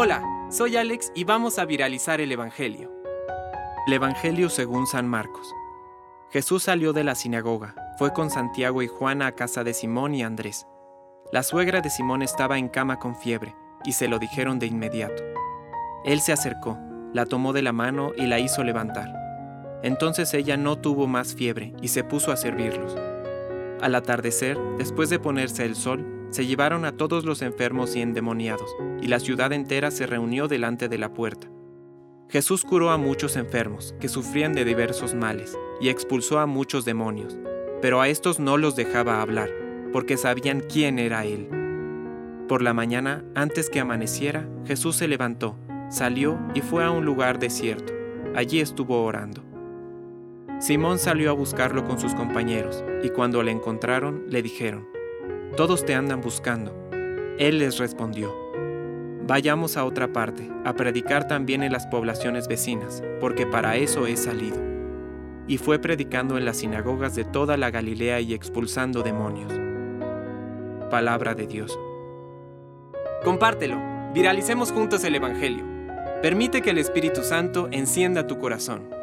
Hola, soy Alex y vamos a viralizar el Evangelio. El Evangelio según San Marcos. Jesús salió de la sinagoga, fue con Santiago y Juan a casa de Simón y Andrés. La suegra de Simón estaba en cama con fiebre, y se lo dijeron de inmediato. Él se acercó, la tomó de la mano y la hizo levantar. Entonces ella no tuvo más fiebre y se puso a servirlos. Al atardecer, después de ponerse el sol, se llevaron a todos los enfermos y endemoniados, y la ciudad entera se reunió delante de la puerta. Jesús curó a muchos enfermos que sufrían de diversos males, y expulsó a muchos demonios, pero a estos no los dejaba hablar, porque sabían quién era Él. Por la mañana, antes que amaneciera, Jesús se levantó, salió y fue a un lugar desierto. Allí estuvo orando. Simón salió a buscarlo con sus compañeros, y cuando le encontraron, le dijeron, Todos te andan buscando. Él les respondió, Vayamos a otra parte, a predicar también en las poblaciones vecinas, porque para eso he salido. Y fue predicando en las sinagogas de toda la Galilea y expulsando demonios. Palabra de Dios. Compártelo, viralicemos juntos el Evangelio. Permite que el Espíritu Santo encienda tu corazón.